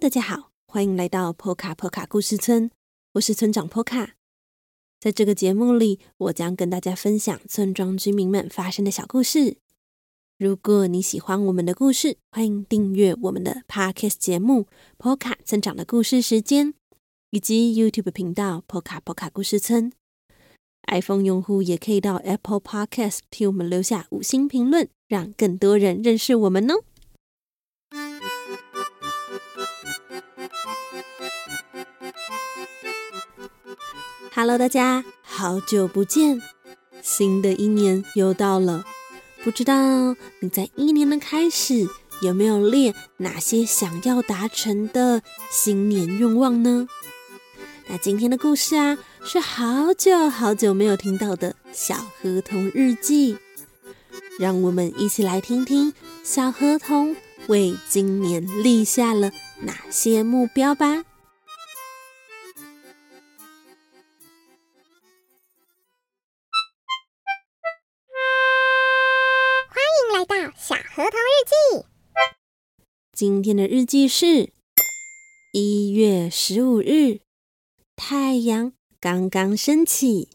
大家好，欢迎来到波卡波卡故事村，我是村长波卡。在这个节目里，我将跟大家分享村庄居民们发生的小故事。如果你喜欢我们的故事，欢迎订阅我们的 Podcast 节目《波卡村长的故事时间》，以及 YouTube 频道波卡波卡故事村。iPhone 用户也可以到 Apple Podcast 替我们留下五星评论，让更多人认识我们哦。Hello，大家好久不见！新的一年又到了，不知道你在一年的开始有没有列哪些想要达成的新年愿望呢？那今天的故事啊，是好久好久没有听到的小河童日记，让我们一起来听听小河童为今年立下了哪些目标吧。今天的日记是一月十五日，太阳刚刚升起。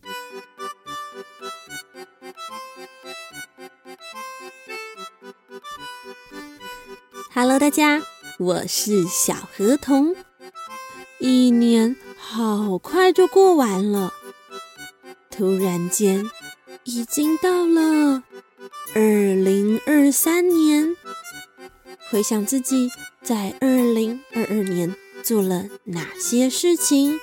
Hello，大家，我是小河童。一年好快就过完了，突然间已经到了。二零二三年，回想自己在二零二二年做了哪些事情？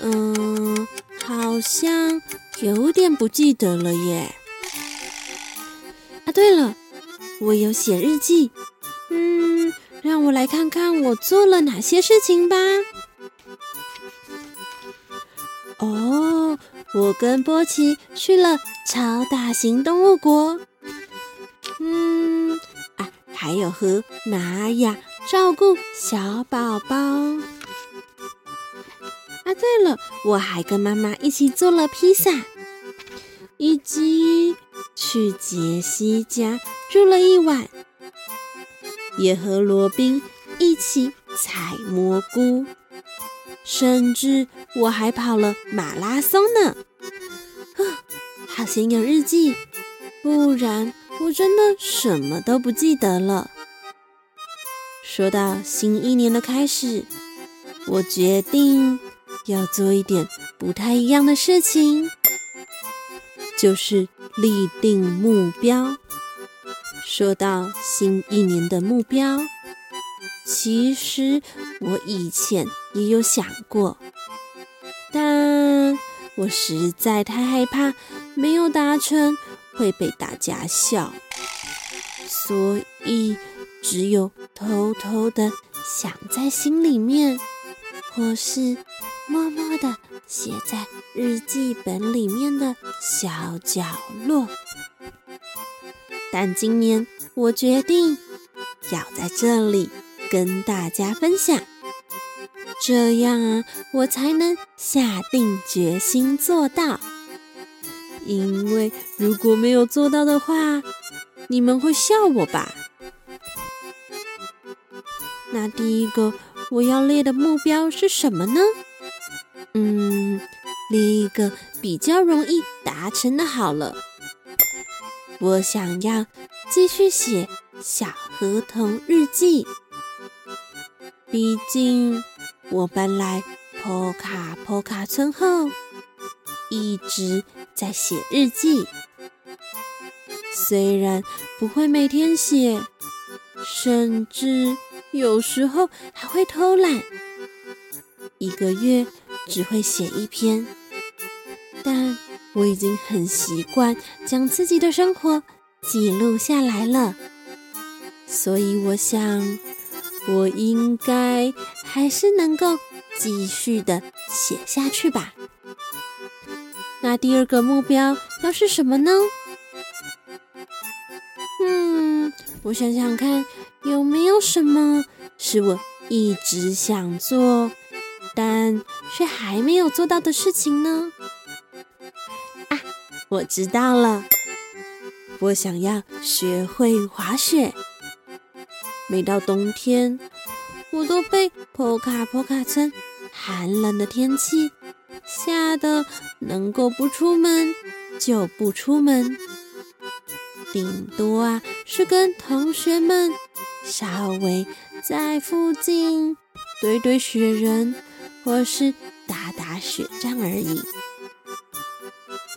嗯，好像有点不记得了耶。啊，对了，我有写日记。嗯，让我来看看我做了哪些事情吧。哦，我跟波奇去了。超大型动物国，还有和玛雅照顾小宝宝。啊，对了，我还跟妈妈一起做了披萨，以及去杰西家住了一晚，也和罗宾一起采蘑菇，甚至我还跑了马拉松呢。好先有日记，不然我真的什么都不记得了。说到新一年的开始，我决定要做一点不太一样的事情，就是立定目标。说到新一年的目标，其实我以前也有想过，但我实在太害怕。没有达成会被大家笑，所以只有偷偷的想在心里面，或是默默的写在日记本里面的小角落。但今年我决定要在这里跟大家分享，这样啊，我才能下定决心做到。因为如果没有做到的话，你们会笑我吧？那第一个我要列的目标是什么呢？嗯，列一个比较容易达成的好了。我想要继续写小河童日记，毕竟我搬来坡卡坡卡村后，一直。在写日记，虽然不会每天写，甚至有时候还会偷懒，一个月只会写一篇，但我已经很习惯将自己的生活记录下来了，所以我想，我应该还是能够继续的写下去吧。那第二个目标要是什么呢？嗯，我想想看，有没有什么是我一直想做，但却还没有做到的事情呢？啊，我知道了，我想要学会滑雪。每到冬天，我都被波卡波卡村寒冷的天气吓得能够不出门就不出门，顶多啊是跟同学们稍微在附近堆堆雪人，或是打打雪仗而已。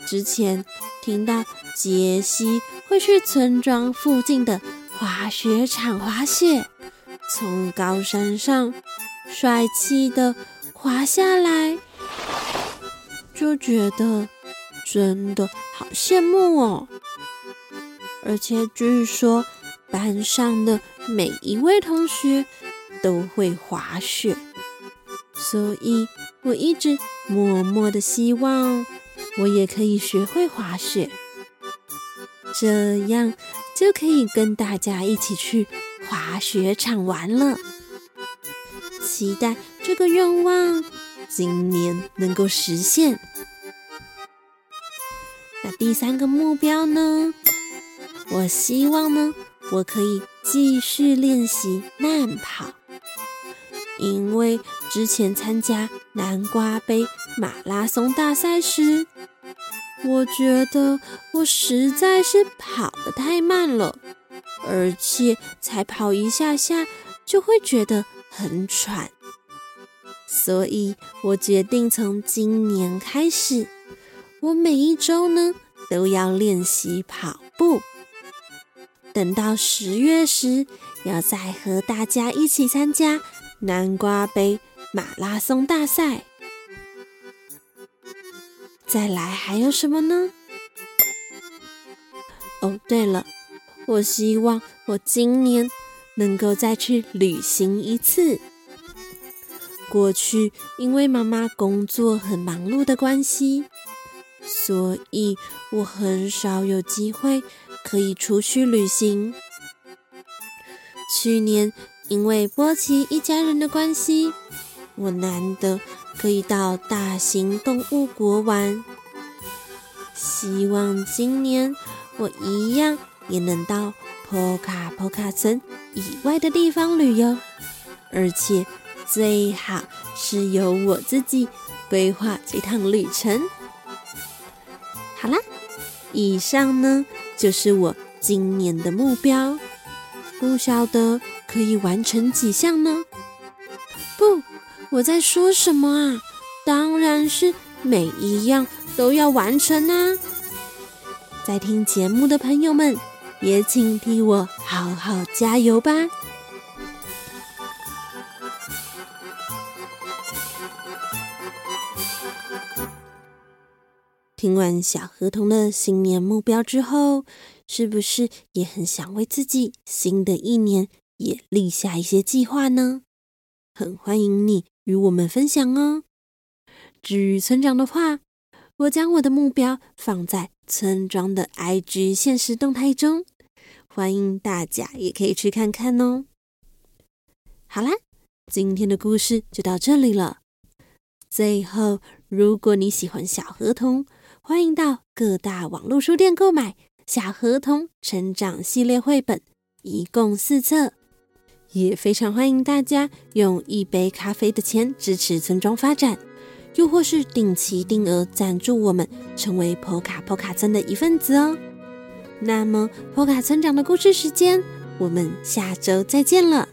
之前听到杰西会去村庄附近的滑雪场滑雪，从高山上帅气的滑下来，就觉得真的好羡慕哦。而且据说班上的每一位同学都会滑雪，所以我一直默默的希望。我也可以学会滑雪，这样就可以跟大家一起去滑雪场玩了。期待这个愿望今年能够实现。第三个目标呢？我希望呢，我可以继续练习慢跑，因为之前参加南瓜杯马拉松大赛时。我觉得我实在是跑得太慢了，而且才跑一下下就会觉得很喘，所以我决定从今年开始，我每一周呢都要练习跑步。等到十月时，要再和大家一起参加南瓜杯马拉松大赛。再来还有什么呢？哦，对了，我希望我今年能够再去旅行一次。过去因为妈妈工作很忙碌的关系，所以我很少有机会可以出去旅行。去年因为波奇一家人的关系，我难得。可以到大型动物国玩，希望今年我一样也能到波卡波卡村以外的地方旅游，而且最好是由我自己规划这趟旅程。好啦，以上呢就是我今年的目标，不晓得可以完成几项呢？不。我在说什么啊？当然是每一样都要完成啊！在听节目的朋友们，也请替我好好加油吧！听完小河童的新年目标之后，是不是也很想为自己新的一年也立下一些计划呢？很欢迎你。与我们分享哦。至于村长的话，我将我的目标放在村庄的 IG 现实动态中，欢迎大家也可以去看看哦。好啦，今天的故事就到这里了。最后，如果你喜欢小合同，欢迎到各大网络书店购买《小合同成长系列绘本》，一共四册。也非常欢迎大家用一杯咖啡的钱支持村庄发展，又或是定期定额赞助我们，成为波卡波卡村的一份子哦。那么，波卡村长的故事时间，我们下周再见了。